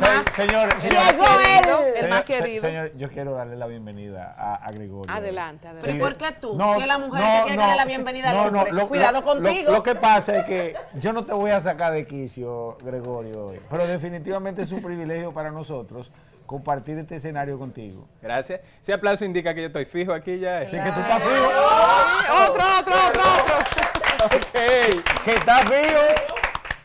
más. señor, Llegó él. El más querido. Señor, yo quiero darle la bienvenida a, a Gregorio. Adelante, Pero adelante. ¿y por qué tú? Si es la mujer que quiere darle la bienvenida al no, hombre. lo- Cuidado lo- contigo. Lo, lo que pasa es que yo no te voy a sacar de quicio, Gregorio, hoy, pero definitivamente es un privilegio para nosotros compartir este escenario contigo. Gracias. Ese aplauso indica que yo estoy fijo aquí ya. Así que tú estás fijo. Otro, otro, otro, otro. Ok. Que estás fijo.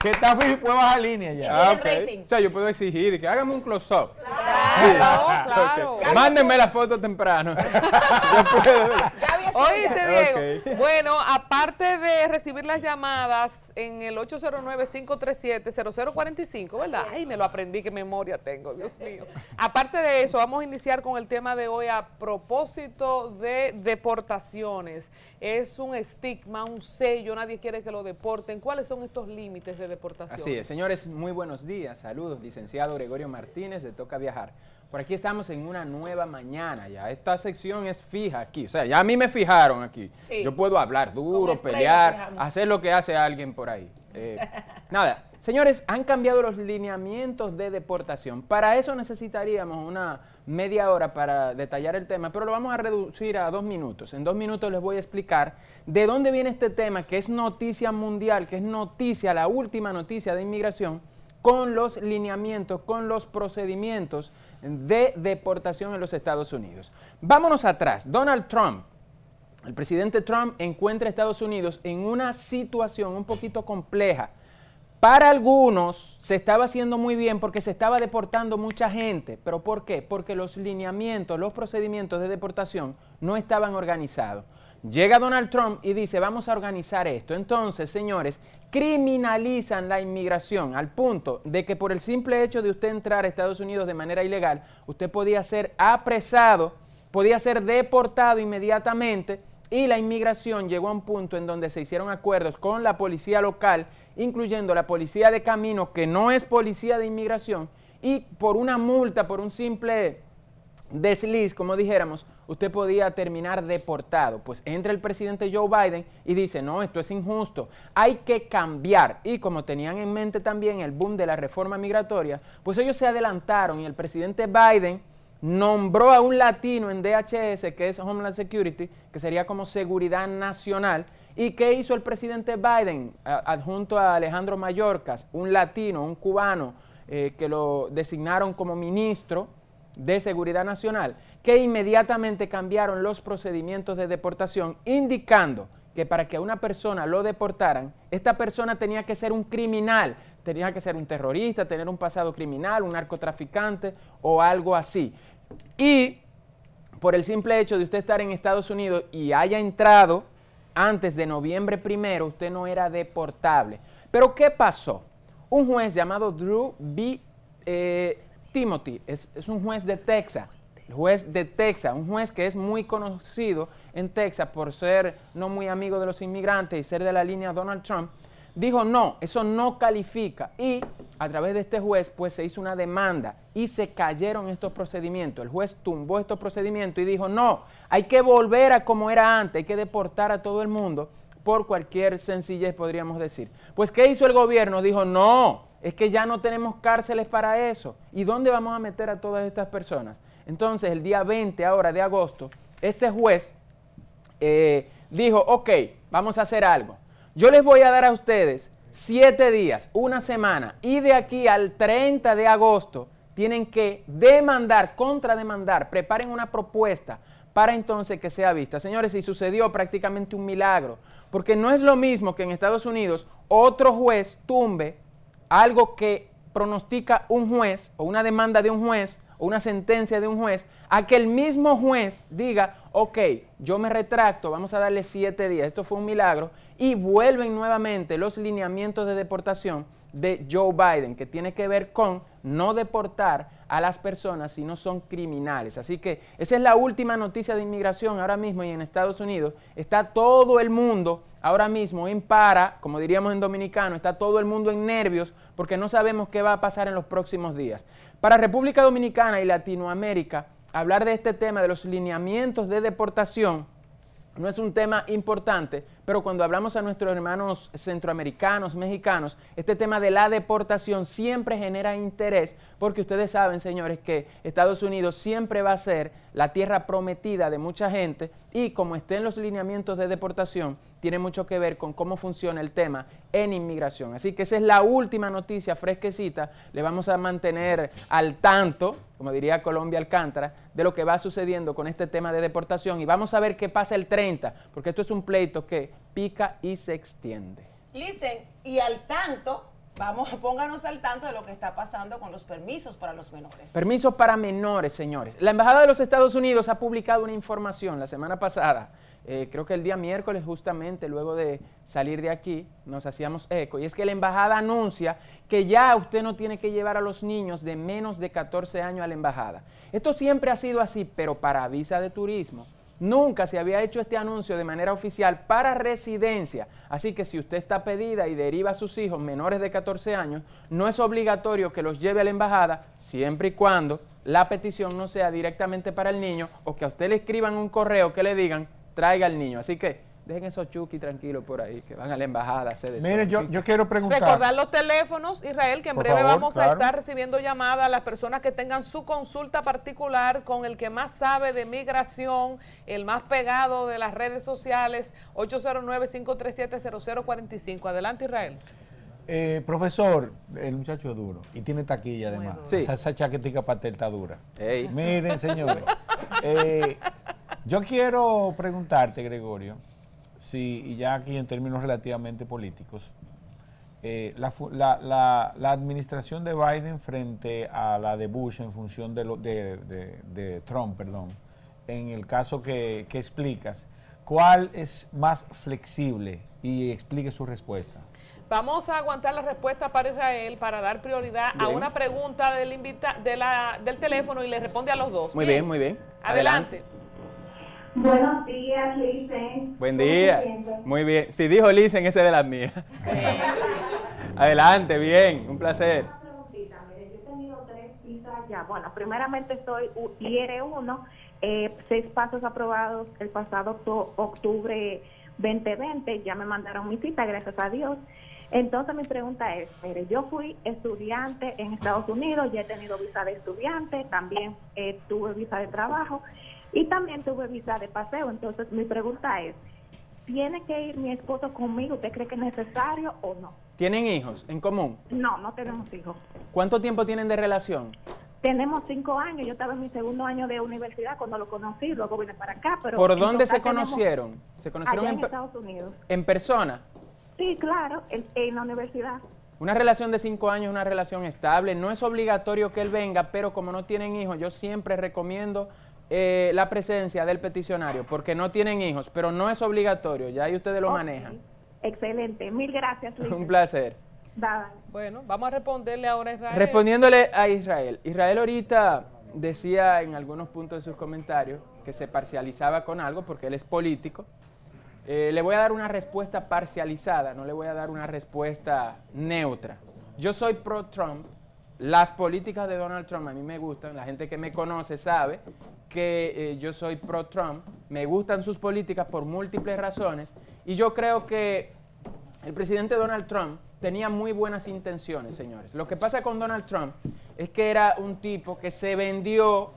Que estás fijo y puedes bajar línea ya. Ah. O sea, yo puedo exigir que hágame un close-up. Claro, claro. Ok. Mándenme la foto temprano. yo puedo. Oíste. Diego. Ok. Bueno, aparte de recibir las llamadas en el 809-537-0045, ¿verdad? Ay, me lo aprendí, qué memoria tengo, Dios mío. Aparte de eso, vamos a iniciar con el tema de hoy a propósito de deportaciones. Es un estigma, un sello, nadie quiere que lo deporten. ¿Cuáles son estos límites de deportación? Así es, señores, muy buenos días. Saludos, licenciado Gregorio Martínez de Toca Viajar. Por aquí estamos en una nueva mañana ya. Esta sección es fija aquí. O sea, ya a mí me fijaron aquí. Sí. Yo puedo hablar duro, pelear, hacer lo que hace alguien por ahí. Eh, nada, señores, han cambiado los lineamientos de deportación. Para eso necesitaríamos una media hora para detallar el tema, pero lo vamos a reducir a dos minutos. En dos minutos les voy a explicar de dónde viene este tema, que es noticia mundial, que es noticia, la última noticia de inmigración, con los lineamientos, con los procedimientos de deportación en los Estados Unidos. Vámonos atrás. Donald Trump el presidente Trump encuentra a Estados Unidos en una situación un poquito compleja. Para algunos se estaba haciendo muy bien porque se estaba deportando mucha gente. ¿Pero por qué? Porque los lineamientos, los procedimientos de deportación no estaban organizados. Llega Donald Trump y dice, vamos a organizar esto. Entonces, señores, criminalizan la inmigración al punto de que por el simple hecho de usted entrar a Estados Unidos de manera ilegal, usted podía ser apresado, podía ser deportado inmediatamente y la inmigración llegó a un punto en donde se hicieron acuerdos con la policía local, incluyendo la policía de camino, que no es policía de inmigración, y por una multa, por un simple desliz, como dijéramos, usted podía terminar deportado. Pues entra el presidente Joe Biden y dice, no, esto es injusto, hay que cambiar. Y como tenían en mente también el boom de la reforma migratoria, pues ellos se adelantaron y el presidente Biden nombró a un latino en DHS, que es Homeland Security, que sería como seguridad nacional. ¿Y qué hizo el presidente Biden? Adjunto a Alejandro Mayorkas, un latino, un cubano, eh, que lo designaron como ministro de Seguridad Nacional, que inmediatamente cambiaron los procedimientos de deportación, indicando que para que a una persona lo deportaran, esta persona tenía que ser un criminal, tenía que ser un terrorista, tener un pasado criminal, un narcotraficante o algo así. Y por el simple hecho de usted estar en Estados Unidos y haya entrado antes de noviembre primero, usted no era deportable. Pero ¿qué pasó? Un juez llamado Drew B. eh, Timothy, es, es un juez de Texas, el juez de Texas, un juez que es muy conocido en Texas por ser no muy amigo de los inmigrantes y ser de la línea Donald Trump, dijo no, eso no califica y a través de este juez pues se hizo una demanda y se cayeron estos procedimientos. El juez tumbó estos procedimientos y dijo no, hay que volver a como era antes, hay que deportar a todo el mundo por cualquier sencillez podríamos decir. Pues ¿qué hizo el gobierno? Dijo no, es que ya no tenemos cárceles para eso. ¿Y dónde vamos a meter a todas estas personas? Entonces el día 20 ahora de agosto, este juez eh, dijo, ok, vamos a hacer algo. Yo les voy a dar a ustedes siete días, una semana, y de aquí al 30 de agosto tienen que demandar, contrademandar, preparen una propuesta para entonces que sea vista. Señores, y sucedió prácticamente un milagro, porque no es lo mismo que en Estados Unidos otro juez tumbe algo que pronostica un juez o una demanda de un juez o una sentencia de un juez, a que el mismo juez diga, ok, yo me retracto, vamos a darle siete días, esto fue un milagro, y vuelven nuevamente los lineamientos de deportación de Joe Biden, que tiene que ver con no deportar a las personas si no son criminales. Así que esa es la última noticia de inmigración ahora mismo y en Estados Unidos está todo el mundo ahora mismo en para, como diríamos en dominicano, está todo el mundo en nervios porque no sabemos qué va a pasar en los próximos días. Para República Dominicana y Latinoamérica, hablar de este tema de los lineamientos de deportación no es un tema importante, pero cuando hablamos a nuestros hermanos centroamericanos, mexicanos, este tema de la deportación siempre genera interés, porque ustedes saben, señores, que Estados Unidos siempre va a ser la tierra prometida de mucha gente y como estén los lineamientos de deportación, tiene mucho que ver con cómo funciona el tema en inmigración. Así que esa es la última noticia fresquecita. Le vamos a mantener al tanto, como diría Colombia Alcántara, de lo que va sucediendo con este tema de deportación y vamos a ver qué pasa el 30, porque esto es un pleito que pica y se extiende. Listen, y al tanto, vamos, pónganos al tanto de lo que está pasando con los permisos para los menores. Permisos para menores, señores. La Embajada de los Estados Unidos ha publicado una información la semana pasada eh, creo que el día miércoles justamente, luego de salir de aquí, nos hacíamos eco, y es que la embajada anuncia que ya usted no tiene que llevar a los niños de menos de 14 años a la embajada. Esto siempre ha sido así, pero para visa de turismo. Nunca se había hecho este anuncio de manera oficial para residencia. Así que si usted está pedida y deriva a sus hijos menores de 14 años, no es obligatorio que los lleve a la embajada siempre y cuando la petición no sea directamente para el niño o que a usted le escriban un correo que le digan traiga al niño. Así que dejen esos chuki tranquilos por ahí, que van a la embajada a hacer Mire, yo, yo, quiero preguntar. Recordar los teléfonos, Israel, que en breve vamos a estar recibiendo llamadas a las personas que tengan su consulta particular con el que más sabe de migración, el más pegado de las redes sociales, 809-537-0045. Adelante, Israel. Eh, profesor, el muchacho es duro y tiene taquilla además. Sí. Esa, esa chaquetica patel está dura. Miren, señores. eh, yo quiero preguntarte, Gregorio, si, y ya aquí en términos relativamente políticos, eh, la, administración de Biden frente a la de Bush en función de, lo, de, Trump, perdón, en el caso que, explicas, ¿cuál es más flexible? Y explique su respuesta. Vamos a aguantar la respuesta para Israel para dar prioridad a una pregunta del, invita de la, del teléfono y le responde a los dos. Muy bien, muy bien. Adelante. Buenos días, Lisen. Buen día. Muy bien. Si dijo Lisen, ese es de las mías. Adelante, bien, un placer. Una preguntita, mire, yo he tenido tres citas ya. Bueno, primeramente soy IR1, eh, seis pasos aprobados el pasado octubre 2020, ya me mandaron mi cita, gracias a Dios. Entonces mi pregunta es, mire, yo fui estudiante en Estados Unidos, ya he tenido visa de estudiante, también eh, tuve visa de trabajo y también tuve visa de paseo. Entonces, mi pregunta es, ¿tiene que ir mi esposo conmigo? ¿Usted cree que es necesario o no? ¿Tienen hijos en común? No, no tenemos hijos. ¿Cuánto tiempo tienen de relación? Tenemos cinco años. Yo estaba en mi segundo año de universidad cuando lo conocí, luego vine para acá. Pero ¿Por dónde se conocieron? ¿Se conocieron en, Estados Unidos? ¿En persona? Sí, claro, en, en la universidad. Una relación de cinco años es una relación estable. No es obligatorio que él venga, pero como no tienen hijos, yo siempre recomiendo eh, la presencia del peticionario, porque no tienen hijos, pero no es obligatorio, ya ahí ustedes lo manejan. Excelente, mil gracias. Un placer. Bueno, vamos a responderle ahora a Israel. Respondiéndole a Israel. Israel ahorita decía en algunos puntos de sus comentarios que se parcializaba con algo porque él es político. Eh, le voy a dar una respuesta parcializada, no le voy a dar una respuesta neutra. Yo soy pro-Trump, las políticas de Donald Trump a mí me gustan, la gente que me conoce sabe que eh, yo soy pro-Trump, me gustan sus políticas por múltiples razones y yo creo que el presidente Donald Trump tenía muy buenas intenciones, señores. Lo que pasa con Donald Trump es que era un tipo que se vendió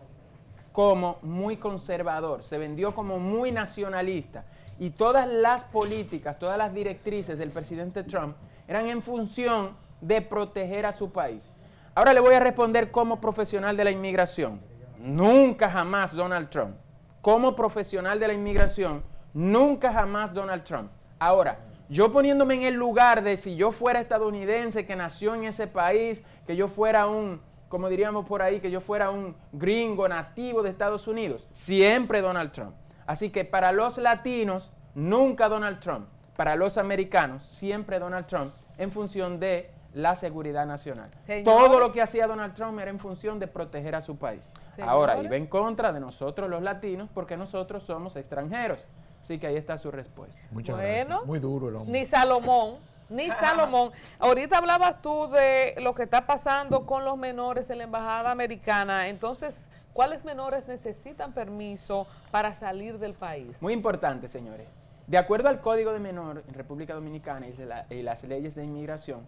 como muy conservador, se vendió como muy nacionalista y todas las políticas, todas las directrices del presidente Trump eran en función de proteger a su país. Ahora le voy a responder como profesional de la inmigración. Nunca jamás Donald Trump. Como profesional de la inmigración, nunca jamás Donald Trump. Ahora, yo poniéndome en el lugar de si yo fuera estadounidense que nació en ese país, que yo fuera un, como diríamos por ahí, que yo fuera un gringo nativo de Estados Unidos, siempre Donald Trump. Así que para los latinos, nunca Donald Trump. Para los americanos, siempre Donald Trump en función de la seguridad nacional. Todo lo que hacía Donald Trump era en función de proteger a su país. Ahora iba en contra de nosotros los latinos porque nosotros somos extranjeros. Así que ahí está su respuesta. Muchas bueno, Muy duro el hombre. Ni Salomón. Ni Salomón. Ahorita hablabas tú de lo que está pasando con los menores en la embajada americana. Entonces, ¿cuáles menores necesitan permiso para salir del país? Muy importante, señores. De acuerdo al Código de Menor en República Dominicana y, las leyes de inmigración,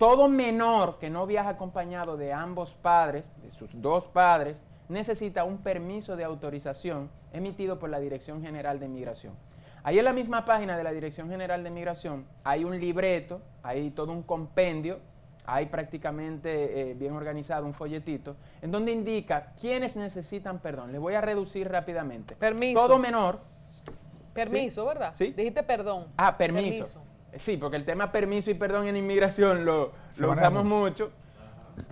todo menor que no viaja acompañado de ambos padres, de sus dos padres, necesita un permiso de autorización emitido por la Dirección General de Inmigración. Ahí en la misma página de la Dirección General de Migración hay un libreto, hay todo un compendio, hay prácticamente eh, bien organizado un folletito, en donde indica quiénes necesitan perdón. Les voy a reducir rápidamente. Permiso. Todo menor. Permiso, ¿verdad? Sí. Dijiste perdón. Ah, permiso. Sí, porque el tema permiso y perdón en inmigración lo, lo usamos mucho.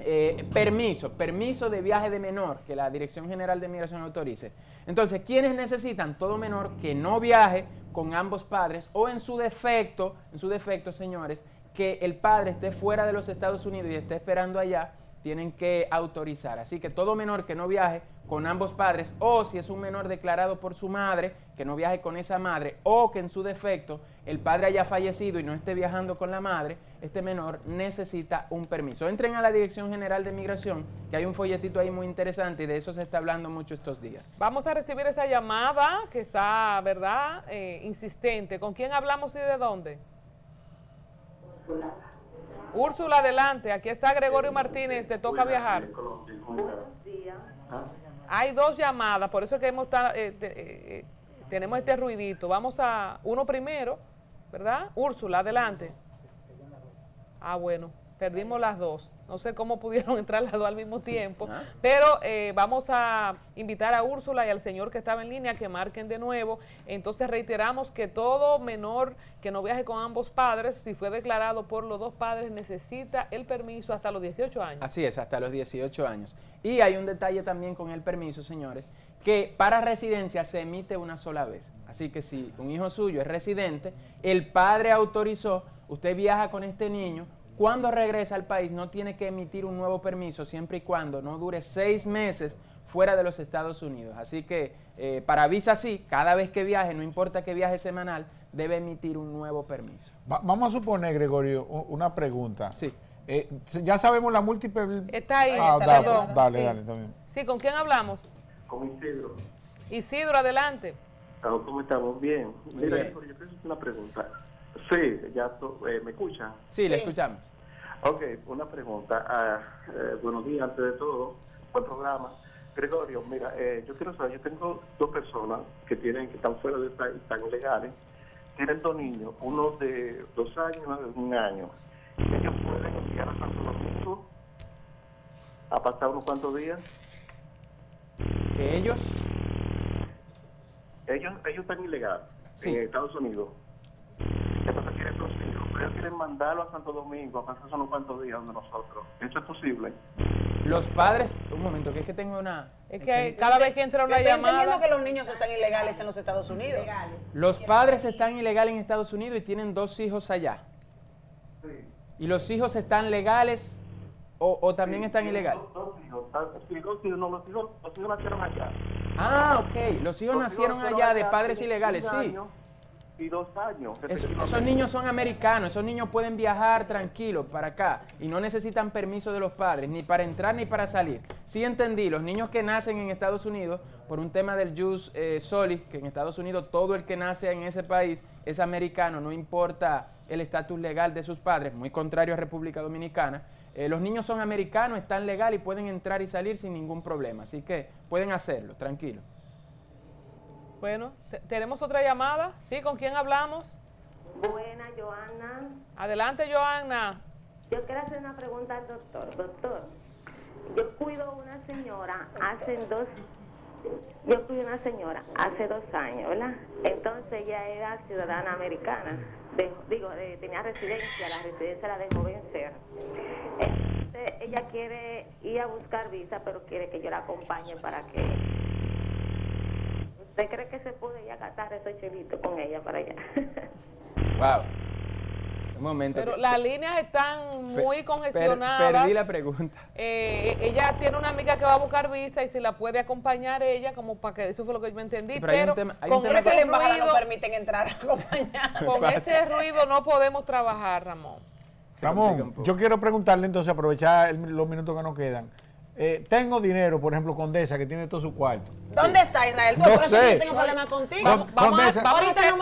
Eh, permiso, permiso de viaje de menor que la Dirección General de Migración autorice. Entonces, ¿quiénes necesitan todo menor que no viaje con ambos padres o en su defecto, en su defecto, señores, que el padre esté fuera de los Estados Unidos y esté esperando allá tienen que autorizar. Así que todo menor que no viaje con ambos padres, o si es un menor declarado por su madre, que no viaje con esa madre, o que en su defecto el padre haya fallecido y no esté viajando con la madre, este menor necesita un permiso. Entren a la Dirección General de Migración, que hay un folletito ahí muy interesante y de eso se está hablando mucho estos días. Vamos a recibir esa llamada que está, ¿verdad?, eh, insistente. ¿Con quién hablamos y de dónde? Úrsula, adelante. Aquí está Gregorio Martínez. Te toca viajar. Hay dos llamadas, por eso es que hemos eh, eh, eh, tenemos este ruidito. Vamos a uno primero, ¿verdad? Úrsula, adelante. Ah, bueno, perdimos las dos. No sé cómo pudieron entrar las dos al mismo tiempo, ah. pero eh, vamos a invitar a Úrsula y al señor que estaba en línea que marquen de nuevo. Entonces reiteramos que todo menor que no viaje con ambos padres, si fue declarado por los dos padres, necesita el permiso hasta los 18 años. Así es, hasta los 18 años. Y hay un detalle también con el permiso, señores, que para residencia se emite una sola vez. Así que si un hijo suyo es residente, el padre autorizó, usted viaja con este niño, cuando regresa al país no tiene que emitir un nuevo permiso siempre y cuando no dure seis meses fuera de los Estados Unidos. Así que eh, para visa sí, cada vez que viaje, no importa que viaje semanal, debe emitir un nuevo permiso. vamos a suponer, Gregorio, una pregunta. Sí. Eh, ya sabemos la múltiple... Está ahí. Ah, dale, dale, dale, también. Sí, ¿con quién hablamos? Con Isidro. Isidro, adelante. ¿Cómo estamos? Bien. Mira, yo quiero hacer una pregunta. Sí, ya eh, me escuchan. Sí, le escuchamos. Ok, una pregunta. Ah, eh, buenos días, antes de todo, buen programa. Gregorio, mira, eh, yo quiero saber, yo tengo dos personas que tienen que están fuera del país, están ilegales, tienen dos niños, uno de dos años y uno de un año. Ellos pueden enviar a Santo Domingo a pasar unos cuantos días. ¿Que ellos? Ellos, ellos están ilegales en Estados Unidos quieren mandarlo a Santo Domingo a pasar unos cuantos días de nosotros. ¿Eso es posible? Los padres, un momento, que es que tengo una... Es que cada vez que entra una Estoy llamada... entendiendo que los niños están ilegales en los Estados Unidos. Los padres están ilegales en Estados Unidos y tienen dos hijos allá. Sí. ¿Y los hijos están legales o, o también están ilegales? Dos, hijos. Sí, dos hijos, no, los hijos, los hijos nacieron allá. Ah, ok. Los hijos nacieron allá de padres ilegales, sí y dos años. esos niños son americanos, esos niños pueden viajar tranquilos para acá y no necesitan permiso de los padres, ni para entrar ni para salir. Sí entendí, los niños que nacen en Estados Unidos, por un tema del jus eh, solis, que en Estados Unidos todo el que nace en ese país es americano, no importa el estatus legal de sus padres, muy contrario a República Dominicana. Eh, los niños son americanos, están legal y pueden entrar y salir sin ningún problema, así que pueden hacerlo, tranquilo. Bueno, tenemos otra llamada. ¿Sí? ¿Con quién hablamos? Buena, Joana. Adelante, Joana. Yo quiero hacer una pregunta al doctor. Doctor, yo cuido una señora hace dos... Yo cuido una señora hace dos años, ¿verdad? Entonces ella era ciudadana americana. digo, tenía residencia, la residencia la dejó vencer. Entonces ella quiere ir a buscar visa, pero quiere que yo la acompañe para que ¿Usted cree que se puede ya gastar esos chelitos con ella para allá? wow. Un momento. Pero las líneas están muy congestionadas. perdí la pregunta. Eh, ella tiene una amiga que va a buscar visa y si la puede acompañar ella, como para que eso fue lo que yo me entendí. pero, con ese ruido no permiten entrar a acompañar. Con ese ruido no podemos trabajar, Ramón. Ramón, yo quiero preguntarle entonces, aprovechar los minutos que nos quedan. Eh, tengo dinero, por ejemplo, Condesa, que tiene todo su cuarto. ¿Dónde está Israel? No por sé. tengo problema contigo. Vamos, vamos, a, vamos Ahorita a no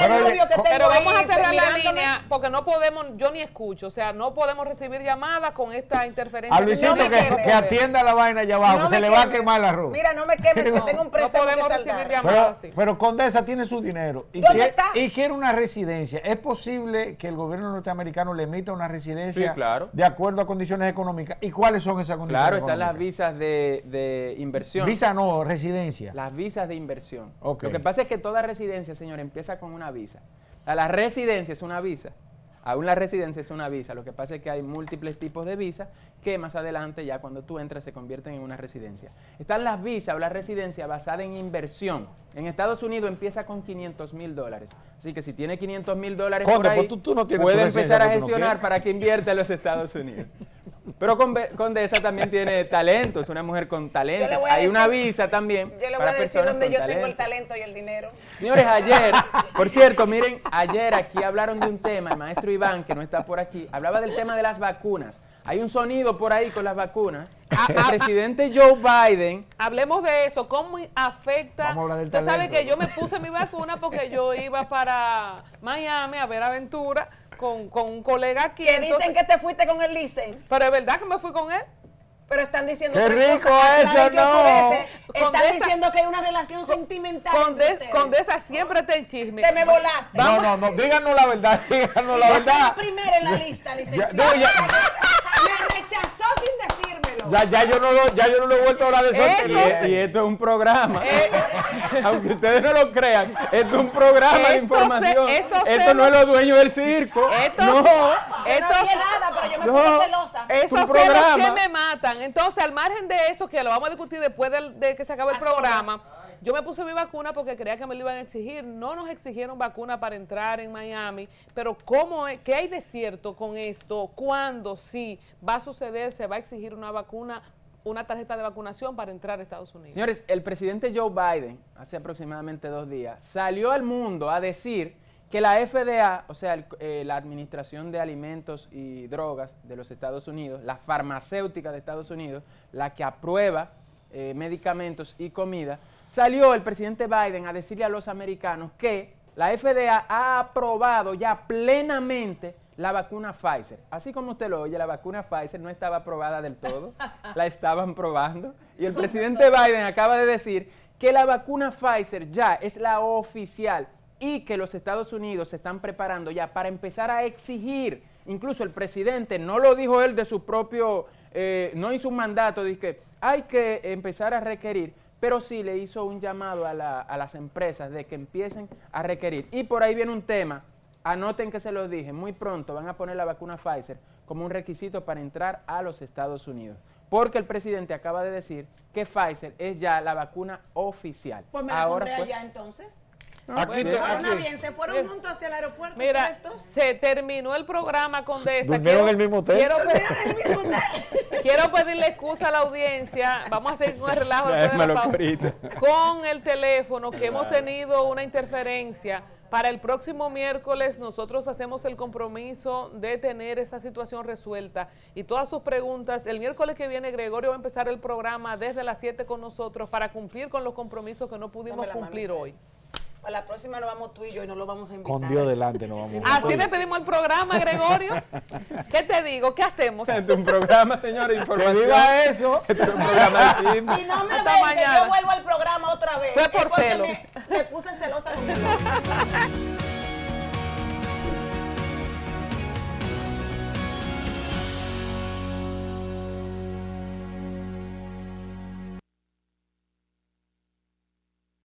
el que tengo Pero vamos ahí, a cerrar la línea porque no podemos, yo ni escucho, o sea, no podemos recibir llamadas con esta interferencia. A Luisito No que, atienda la vaina allá abajo, No que se le va a quemar la arroz. Mira, no me quemes, que No, tengo un no préstamo podemos que recibir llamadas. Pero, Condesa tiene su dinero y ¿Dónde quiere, está? y quiere una residencia. ¿Es posible que el gobierno norteamericano le emita una residencia Sí, claro. de acuerdo a condiciones económicas? ¿Y cuáles son esas condiciones Claro, están las visas de, de inversión. Visa no, residencia. Las visas de inversión. Lo que pasa es que toda residencia, señor, empieza con una visa. A la residencia es una visa. Aún la residencia es una visa. Lo que pasa es que hay múltiples tipos de visas que más adelante, ya cuando tú entras, se convierten en una residencia. Están las visas o la residencia basada en inversión. En Estados Unidos empieza con 500 mil dólares. Así que si tiene 500 mil dólares Conde, por ahí, pues tú- tú no tienes puede empezar a no gestionar para que invierta en los Estados Unidos. Pero Conde- Condesa también tiene talento, es una mujer con a Hay una visa también. Yo le voy para a decir con yo tengo el talento. talento y el dinero. Señores, ayer, por cierto, miren, ayer aquí hablaron de un tema, el maestro Iván, que no está por aquí, hablaba del tema de las vacunas. Hay un sonido por ahí con las vacunas. Ah, El ah, presidente Joe Biden, Hablemos de eso, cómo afecta. Vamos a hablar del Usted sabe talento. que yo me puse mi vacuna porque yo iba para Miami a ver aventura con, con un colega aquí. Que entonces- dicen que te fuiste con el licen, Pero es verdad que me fui con él. pero están diciendo ¡Qué rico cosa. eso, no! Están Condesa- diciendo que hay una relación sentimental Con, entre de- ustedes. con de esa siempre está en chisme. Te me volaste. No, no, no, díganos la verdad, díganos la Yo verdad. primera en la lista, licenciado. no, ya- Me rechazó sin decírmelo. Ya, ya, yo no lo, ya yo no lo he vuelto a hablar de eso. Eso y, y esto es un programa, Eh. aunque ustedes no lo crean, esto es un programa de información. se- esto esto se no es lo- los dueños del circo. Esto- no. No Esto- dije nada, pero yo me No. puse celosa. Es Esos celos que me matan. Entonces, al margen de eso, que lo vamos a discutir después de, que se acabe el programa, yo me puse mi vacuna porque creía que me lo iban a exigir. No nos exigieron vacuna para entrar en Miami, pero ¿cómo es, ¿qué hay de cierto con esto? ¿Cuándo, sí, va a suceder, se va a exigir una vacuna, una tarjeta de vacunación para entrar a Estados Unidos? Señores, el presidente Joe Biden, hace aproximadamente dos días, salió al mundo a decir que la FDA, o sea, eh, la Administración de Alimentos y Drogas de los Estados Unidos, la farmacéutica de Estados Unidos, la que aprueba eh, medicamentos y comida, salió el presidente Biden a decirle a los americanos que la FDA ha aprobado ya plenamente la vacuna Pfizer. Así como usted lo oye, la vacuna Pfizer no estaba aprobada del todo, la estaban probando. Y el presidente Biden acaba de decir que la vacuna Pfizer ya es la oficial y que los Estados Unidos se están preparando ya para empezar a exigir, incluso el presidente, no lo dijo él de su propio, eh, no hizo un mandato, dice que hay que empezar a requerir, pero sí le hizo un llamado a, la- a las empresas de que empiecen a requerir. Y por ahí viene un tema, anoten que se los dije, muy pronto van a poner la vacuna Pfizer como un requisito para entrar a los Estados Unidos. Porque el presidente acaba de decir que Pfizer es ya la vacuna oficial. Pues me la Ahora allá entonces. Aquí, te- Ahora aquí. bien, se fueron juntos hacia el aeropuerto Mira, estos. se terminó el programa con de esa. Durmieron en el mismo hotel. Quiero, El mismo hotel. quiero pedirle excusa a la audiencia. Vamos a seguir con el relajo después de la con el teléfono, que hemos tenido una interferencia. Para el próximo miércoles nosotros hacemos el compromiso de tener esa situación resuelta y todas sus preguntas. El miércoles que viene Gregorio va a empezar el programa desde las 7 con nosotros para cumplir con los compromisos que no pudimos cumplir hoy. Para la próxima nos vamos tú y yo y no lo vamos a invitar. Con Dios delante nos vamos. Así despedimos el programa, Gregorio. ¿Qué te digo? ¿Qué hacemos? Este es un programa, señor, de Que información. viva eso. Este es un programa de chisme. Si no me Hasta ven, que mañana. yo vuelvo al programa otra vez. Fue por porque celo. Me, me puse celosa contigo.